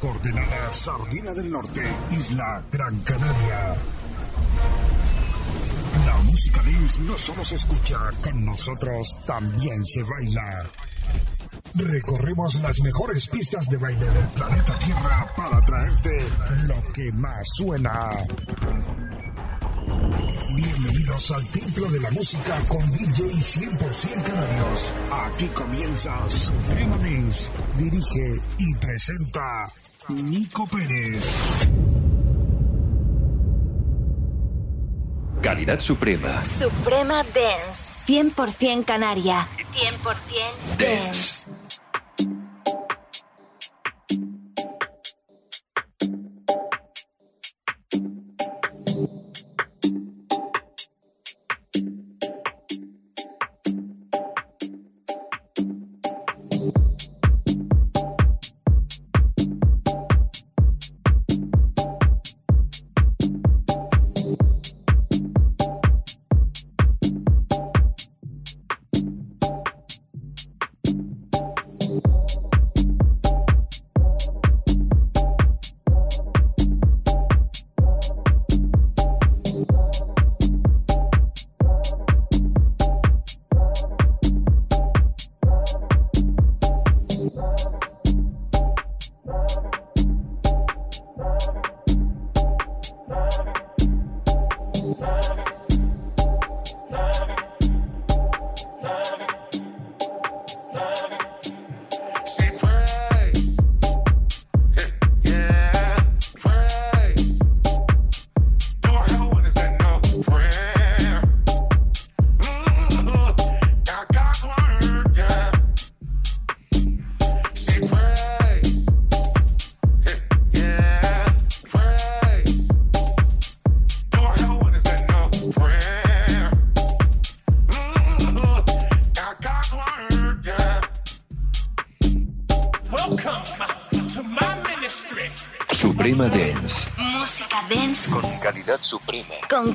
Coordenada Sardina del Norte, Isla Gran Canaria. La música dance no solo se escucha, con nosotros también se baila. Recorremos las mejores pistas de baile del planeta Tierra para traerte lo que más suena. Bienvenidos al Templo de la Música con DJ 100% Canarios. Aquí comienza Suprema Dance. Dirige y presenta Nico Pérez. Calidad Suprema. Suprema Dance. 100% Canaria. 100% Dance.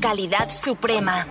Calidad suprema.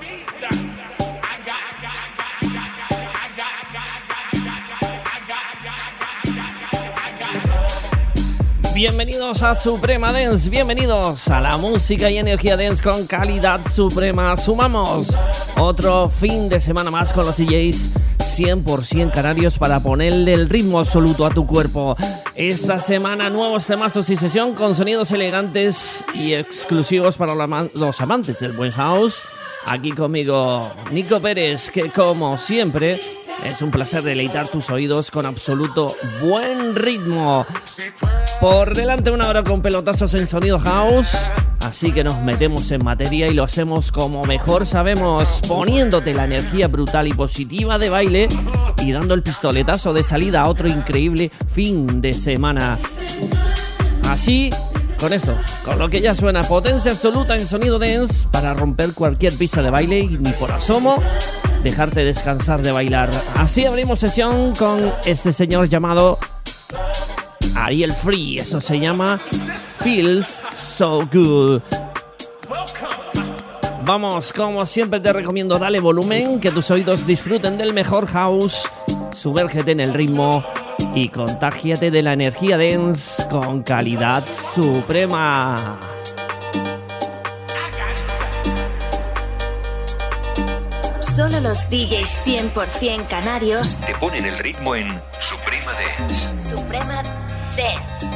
Bienvenidos a Suprema Dance, bienvenidos a la música y energía dance con calidad suprema. Sumamos otro fin de semana más con los DJs 100% canarios para ponerle el ritmo absoluto a tu cuerpo. Esta semana nuevos temazos y sesión con sonidos elegantes y exclusivos para los amantes del buen house. Aquí conmigo Nico Pérez, que como siempre es un placer deleitar tus oídos con absoluto buen ritmo. Por delante una hora con pelotazos en sonido house. Así que nos metemos en materia y lo hacemos como mejor sabemos, poniéndote la energía brutal y positiva de baile y dando el pistoletazo de salida a otro increíble fin de semana. Así, con esto, con lo que ya suena potencia absoluta en sonido dance para romper cualquier pista de baile y ni por asomo dejarte descansar de bailar. Así abrimos sesión con este señor llamado Ariel Free. Eso se llama Feels So Good. Vamos, como siempre te recomiendo, dale volumen, que tus oídos disfruten del mejor house, sumérgete en el ritmo y contágiate de la energía dance con calidad suprema. Solo los DJs 100% canarios te ponen el ritmo en Suprema Dance. Suprema Dance.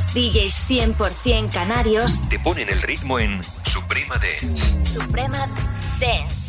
Los DJs 100% canarios te ponen el ritmo en Suprema Dance. Suprema Dance.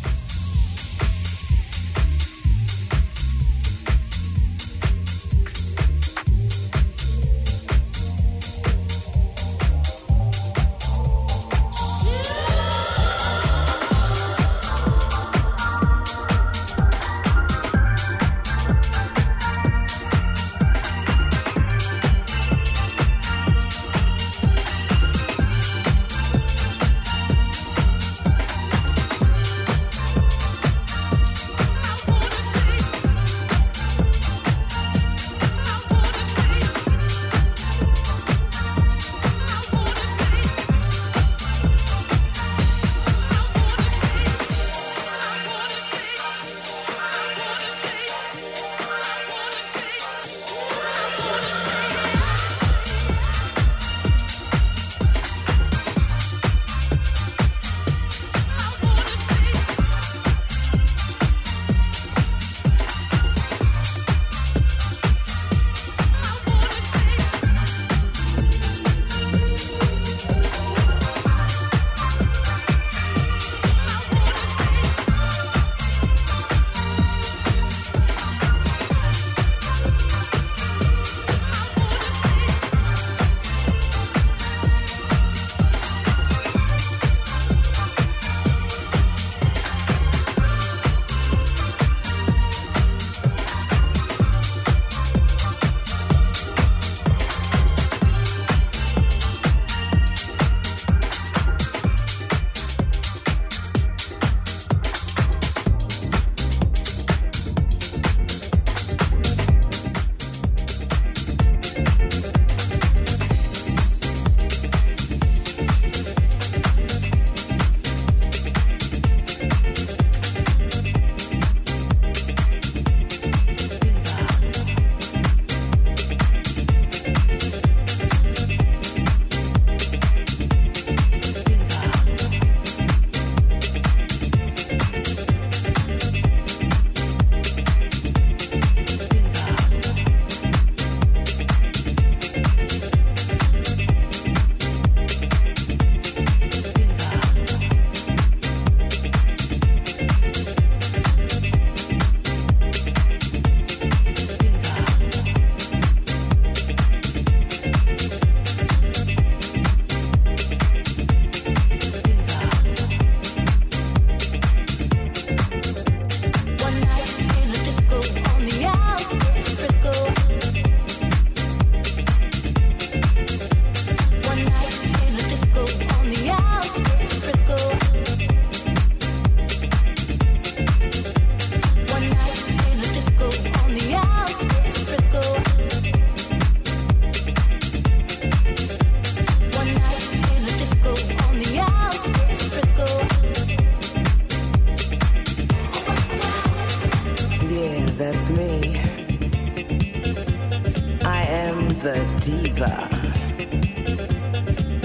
the diva.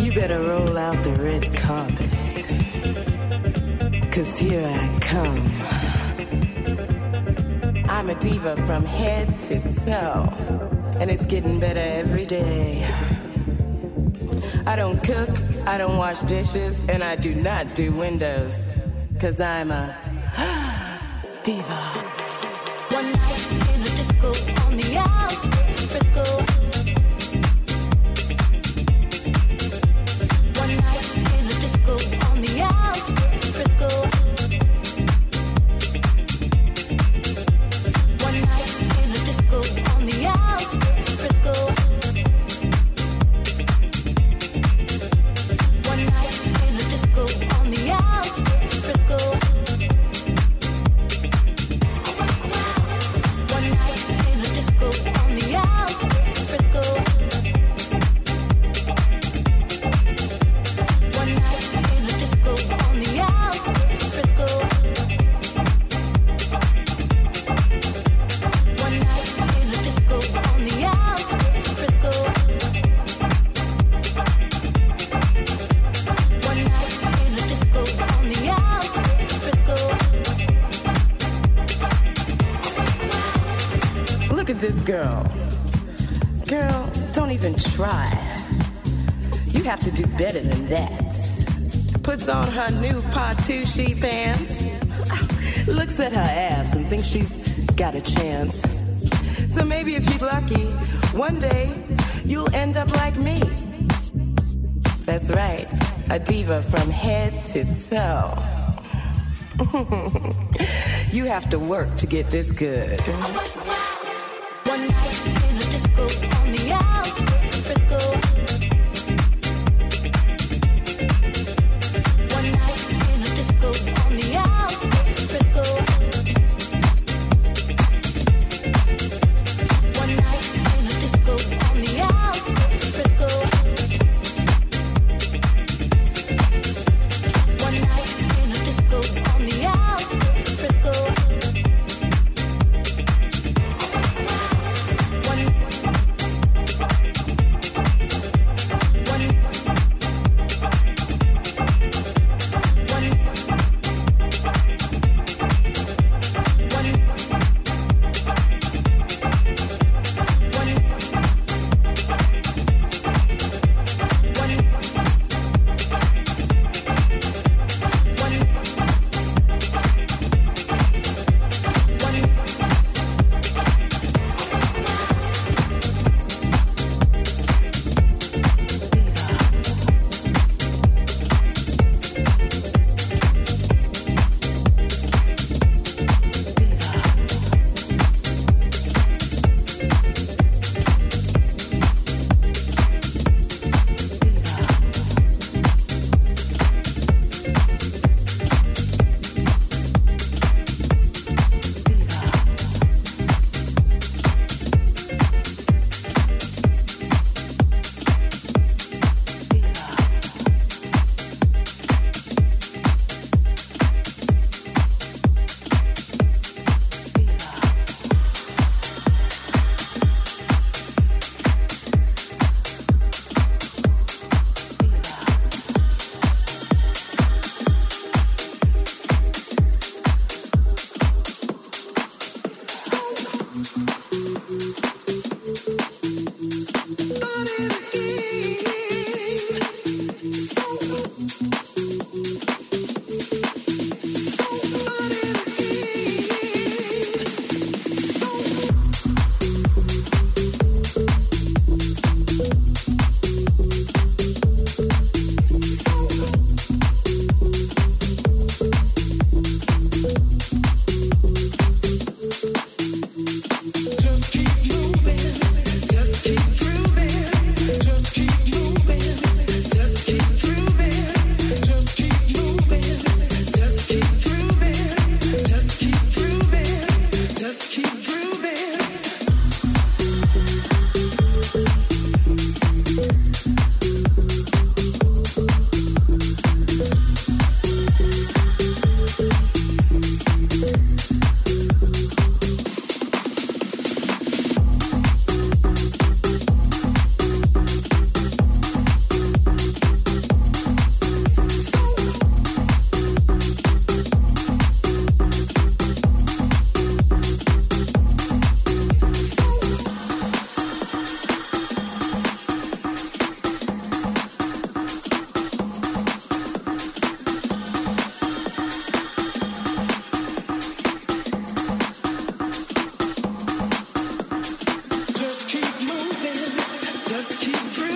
You better roll out the red carpet. Cause here I come. I'm a diva from head to toe. And it's getting better every day. I don't cook, I don't wash dishes, and I do not do windows. Cause I'm a diva. right, a diva from head to toe. you have to work to get this good.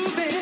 moving.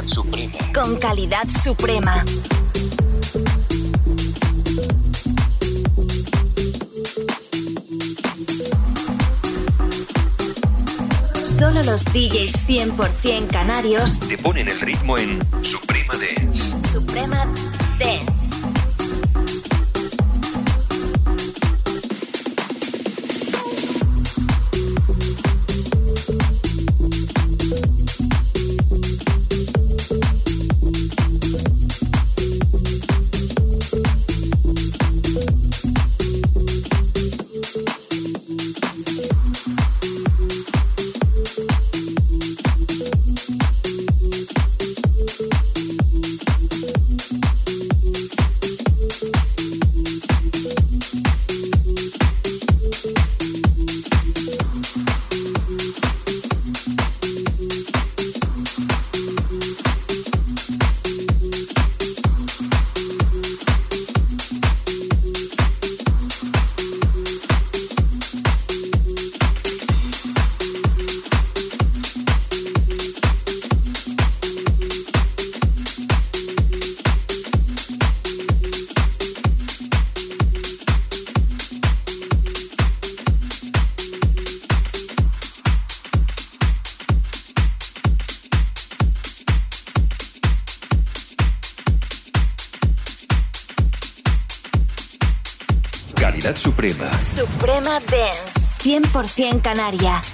Calidad suprema. con calidad suprema. Solo los DJs 100% canarios Te ponen el ritmo en Suprema Dance. Suprema Dance. 100% canaria.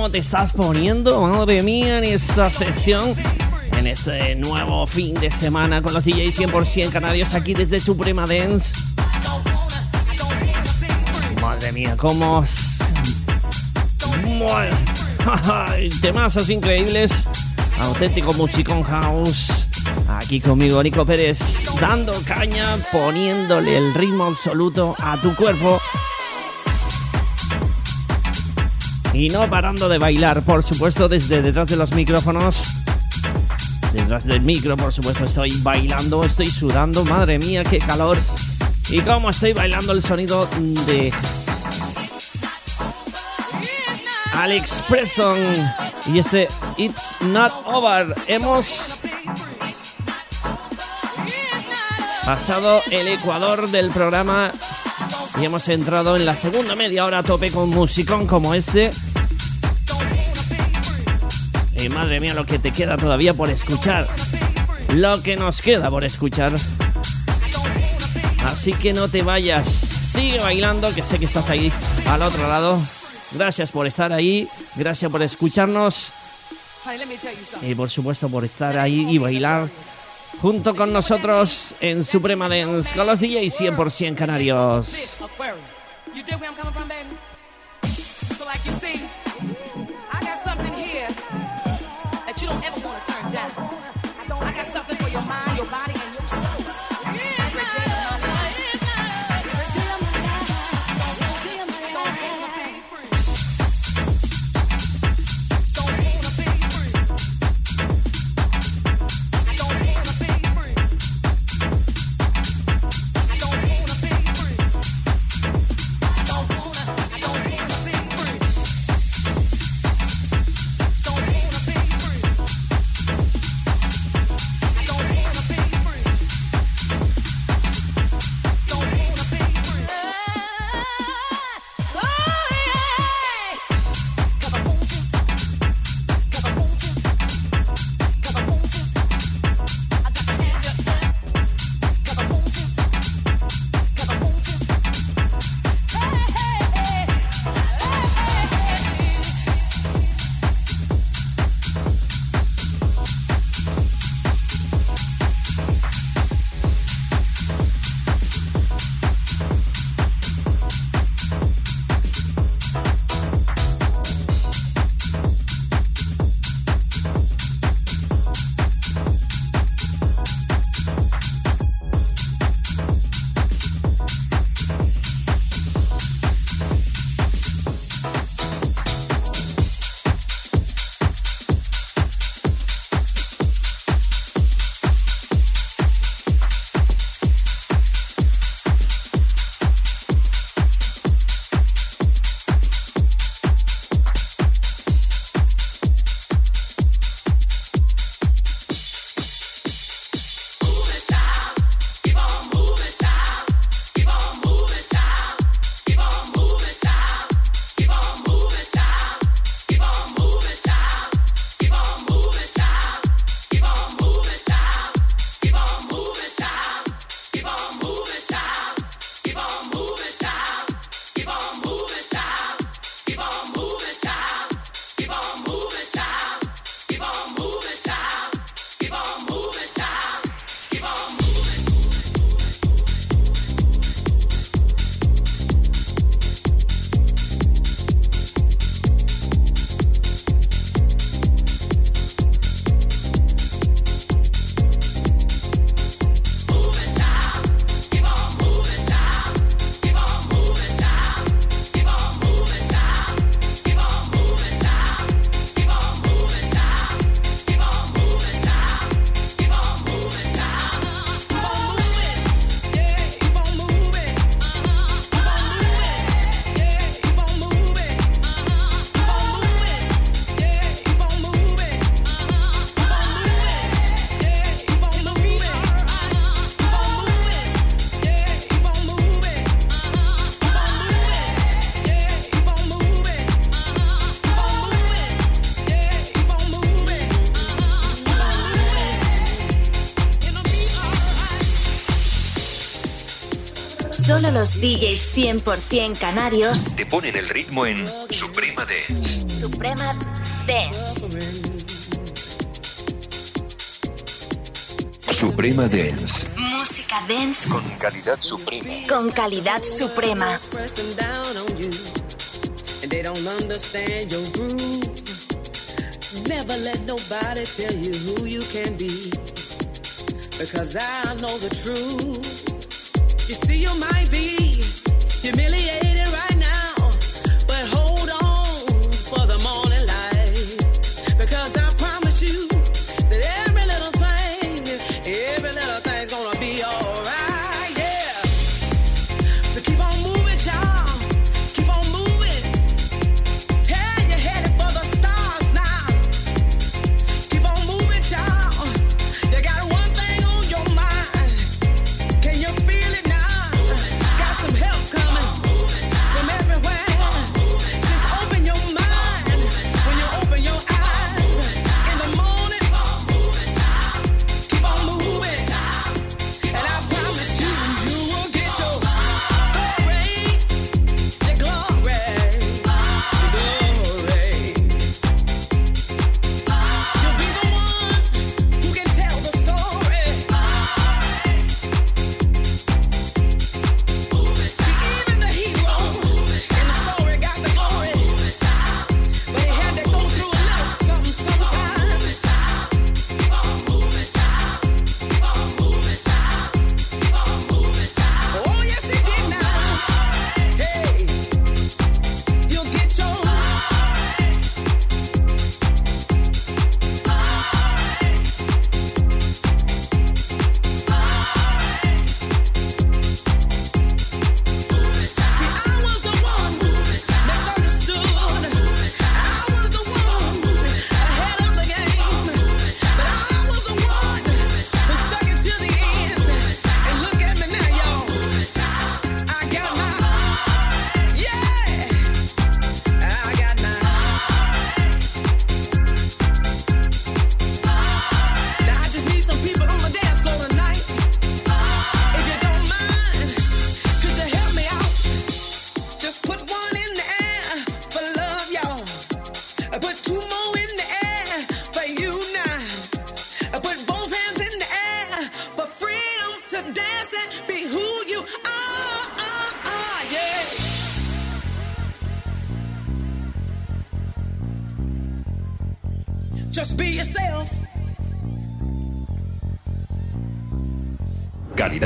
¿Cómo te estás poniendo? Madre mía, en esta sesión, en este nuevo fin de semana con los DJs 100% canarios aquí desde Suprema Dance. Madre mía, cómo... Temazos increíbles. Auténtico musicón house. Aquí conmigo, Nico Pérez, dando caña, poniéndole el ritmo absoluto a tu cuerpo y no parando de bailar, por supuesto, desde detrás de los micrófonos. Detrás del micro, por supuesto, estoy bailando, estoy sudando, madre mía, qué calor. Y cómo estoy bailando el sonido de Alex Presson y este It's Not Over. Hemos pasado el ecuador del programa y hemos entrado en la segunda media hora a tope con musicón como este. Y madre mía, lo que te queda todavía por escuchar. Lo que nos queda por escuchar. Así que no te vayas. Sigue bailando, que sé que estás ahí al otro lado. Gracias por estar ahí. Gracias por escucharnos. Y por supuesto por estar ahí y bailar junto con nosotros en Suprema Dance con los DJs 100% canarios. los DJs 100% canarios te ponen el ritmo en Suprema Dance. Suprema Dance. Suprema Dance. Música dance con calidad suprema. Con calidad suprema. They don't understand your groove. Never let nobody tell you who you can be. Because I know the truth. you might be humiliated.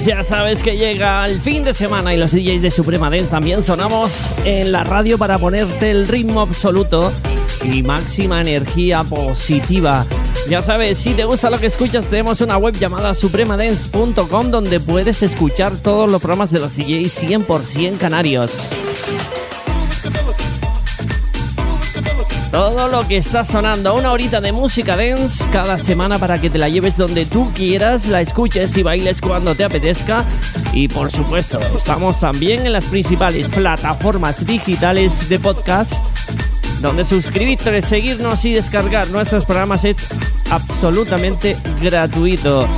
Ya sabes, que llega el fin de semana y los DJs de Suprema Dance también sonamos en la radio para ponerte el ritmo absoluto y máxima energía positiva. Ya sabes, si te gusta lo que escuchas, tenemos una web llamada supremadance.com donde puedes escuchar todos los programas de los DJs 100% canarios. Todo lo que está sonando, una horita de música dance cada semana para que te la lleves donde tú quieras, la escuches y bailes cuando te apetezca. Y por supuesto, estamos también en las principales plataformas digitales de podcast, donde suscribirte, seguirnos y descargar nuestros programas es absolutamente gratuito.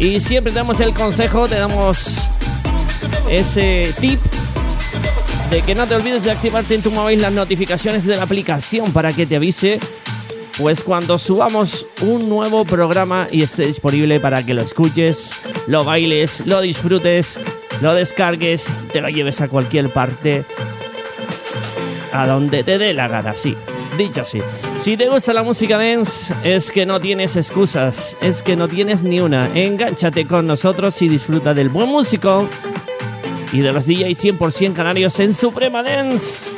Y siempre damos el consejo, te damos ese tip que no te olvides de activarte en tu móvil las notificaciones de la aplicación para que te avise pues cuando subamos un nuevo programa y esté disponible para que lo escuches, lo bailes, lo disfrutes, lo descargues, te lo lleves a cualquier parte, a donde te dé la gana, sí. Dicho así, si te gusta la música dance, es que no tienes excusas, es que no tienes ni una. Engánchate con nosotros y disfruta del buen músico y de los DJs 100% canarios en Suprema Dance.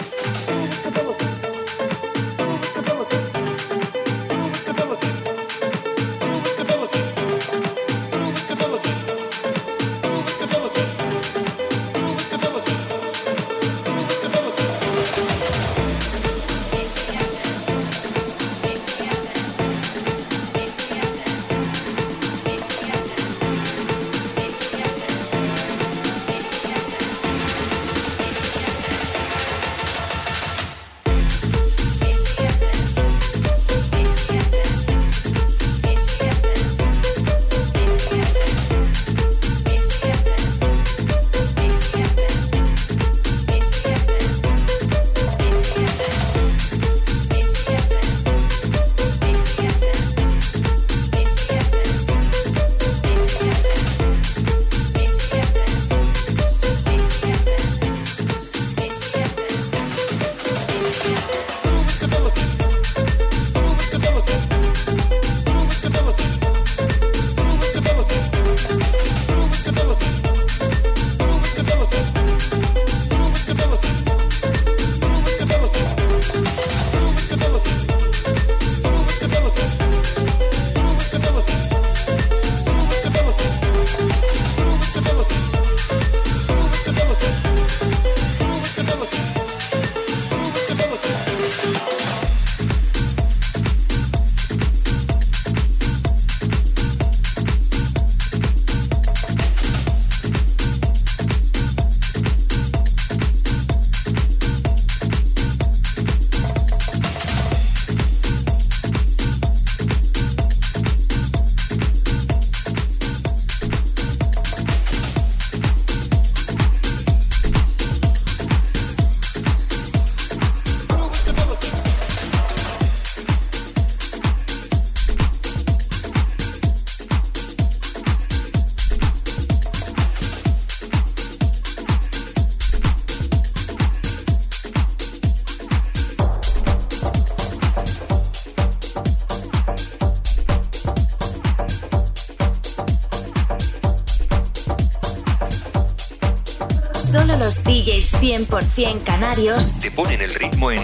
100% canarios. Te ponen el ritmo en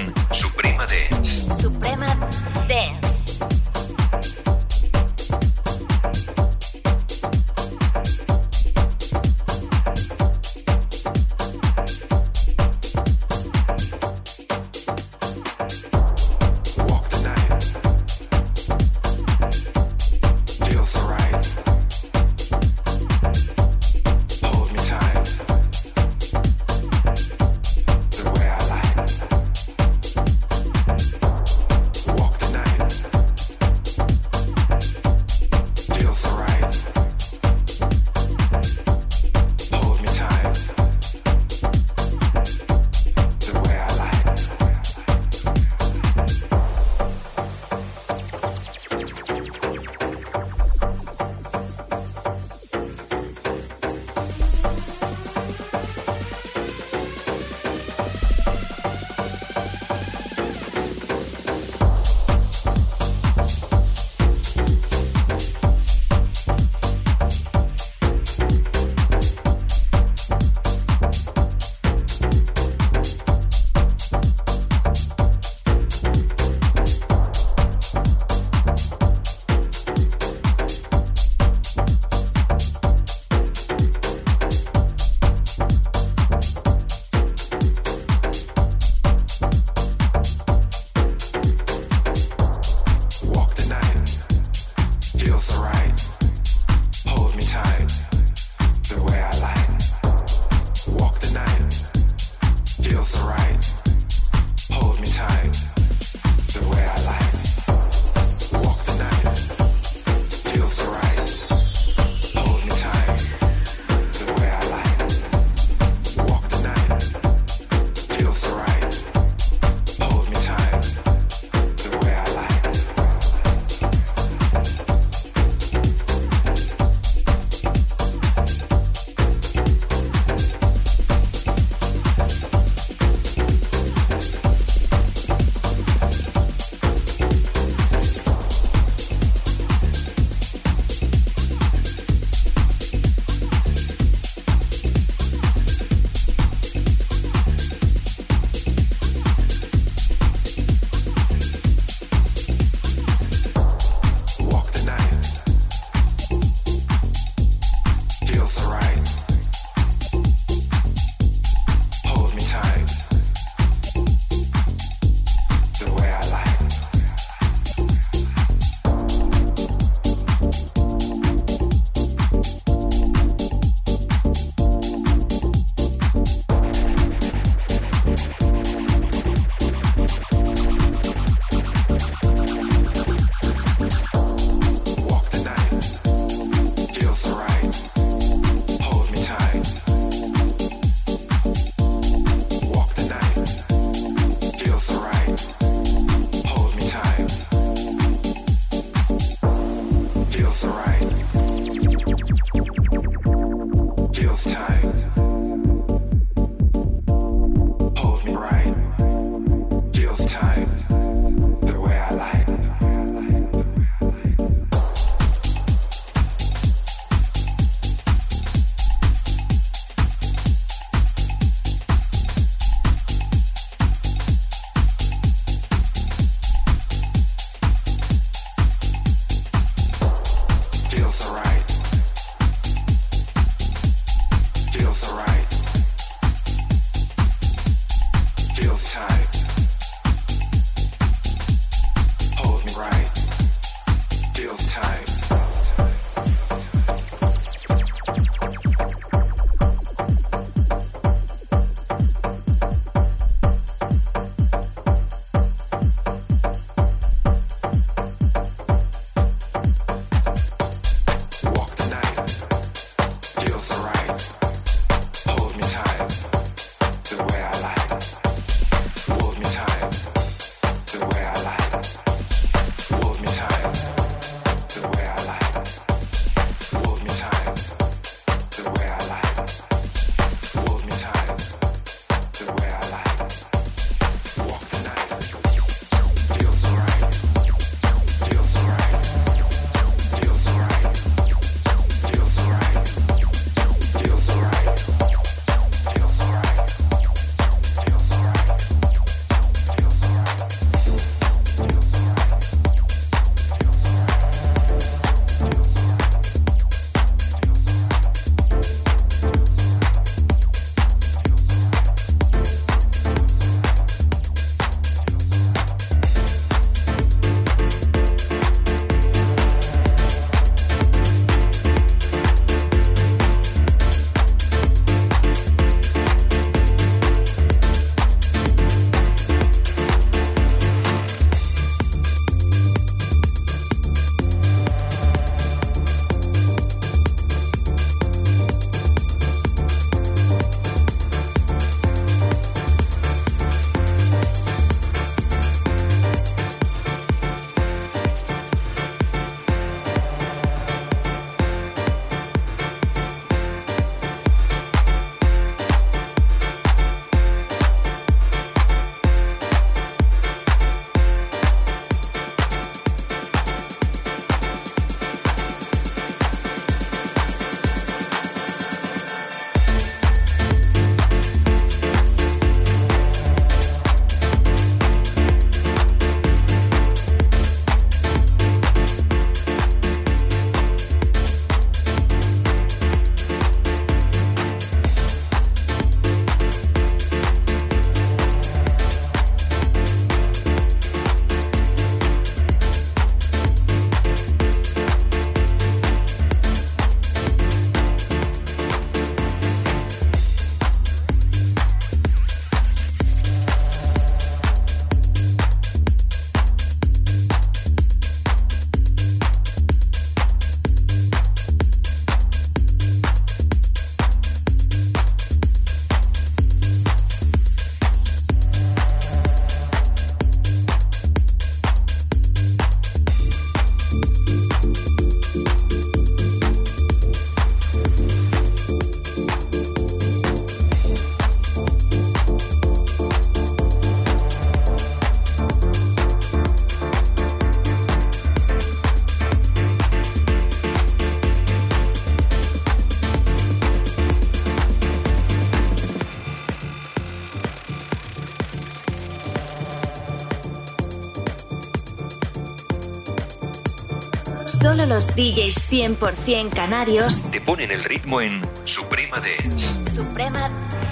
Solo los DJs 100% canarios. Te ponen el ritmo en Suprema Dance. Suprema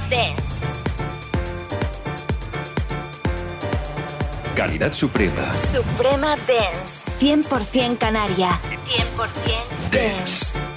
Dance. Calidad Suprema. Suprema Dance. 100% canaria. 100% Dance. Bueno,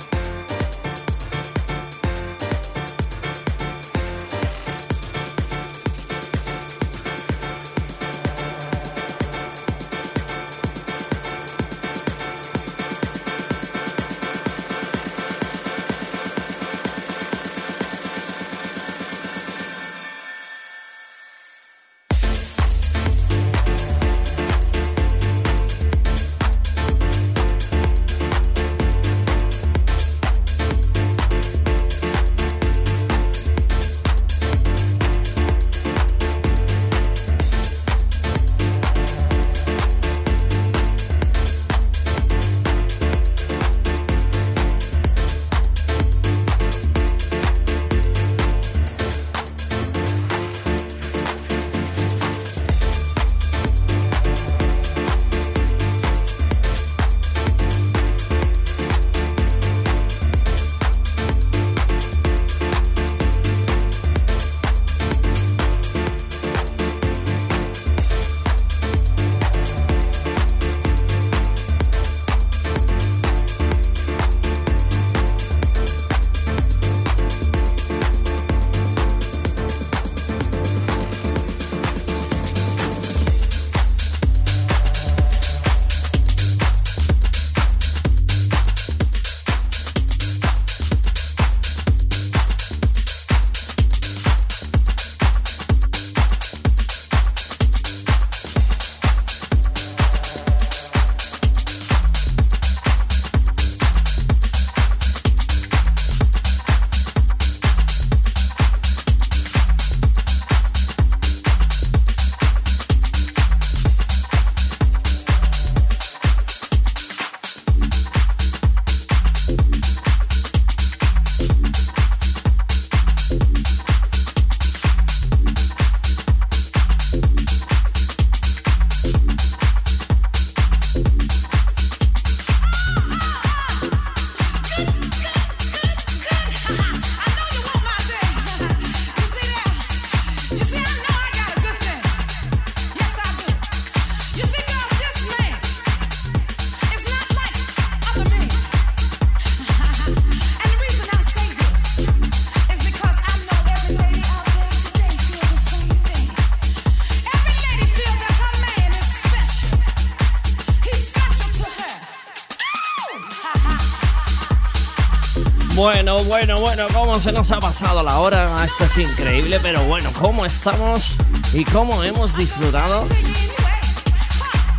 bueno, bueno, cómo se nos ha pasado la hora. Esto es increíble, pero bueno, cómo estamos y cómo hemos disfrutado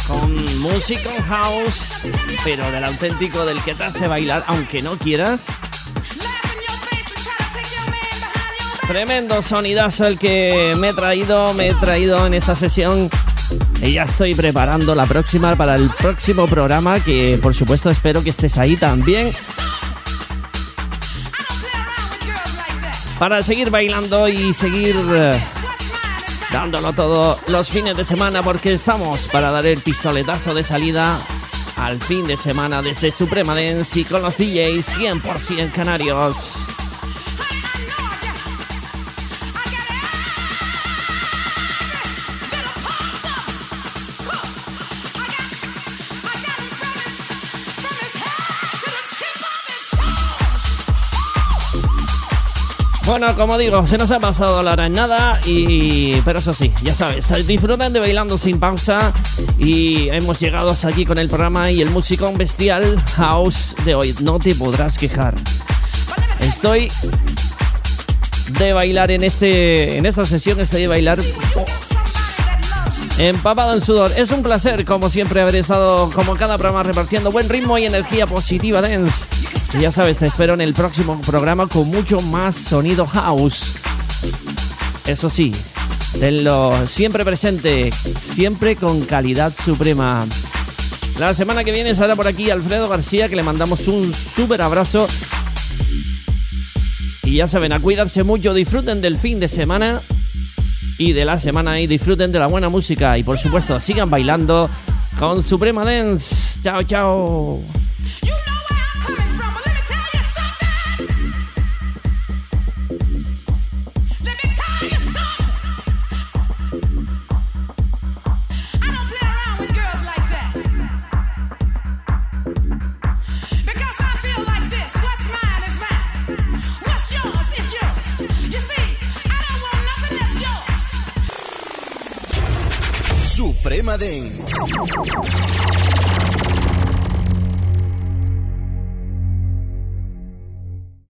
con música house, pero del auténtico, del que te hace bailar, aunque no quieras. Tremendo sonidazo el que me he traído, me he traído en esta sesión. Y ya estoy preparando la próxima para el próximo programa, que por supuesto espero que estés ahí también. Para seguir bailando y seguir eh, dándolo todo los fines de semana, porque estamos para dar el pistoletazo de salida al fin de semana desde Suprema Dance y con los DJs 100% canarios. Bueno, como digo, se nos ha pasado la hora en nada y... Pero eso sí, ya sabes, disfrutan de Bailando Sin Pausa y hemos llegado hasta aquí con el programa y el musicón bestial house de hoy. No te podrás quejar. Estoy de bailar en este en esta sesión, estoy de bailar empapado en sudor. Es un placer, como siempre, haber estado como cada programa repartiendo buen ritmo y energía positiva dance. Y ya sabes, te espero en el próximo programa con mucho más sonido house. Eso sí, tenlo siempre presente, siempre con calidad suprema. La semana que viene estará por aquí Alfredo García, que le mandamos un súper abrazo. Y ya saben, a cuidarse mucho, disfruten del fin de semana y de la semana y disfruten de la buena música. Y por supuesto, sigan bailando con Suprema Dance. Chao, chao.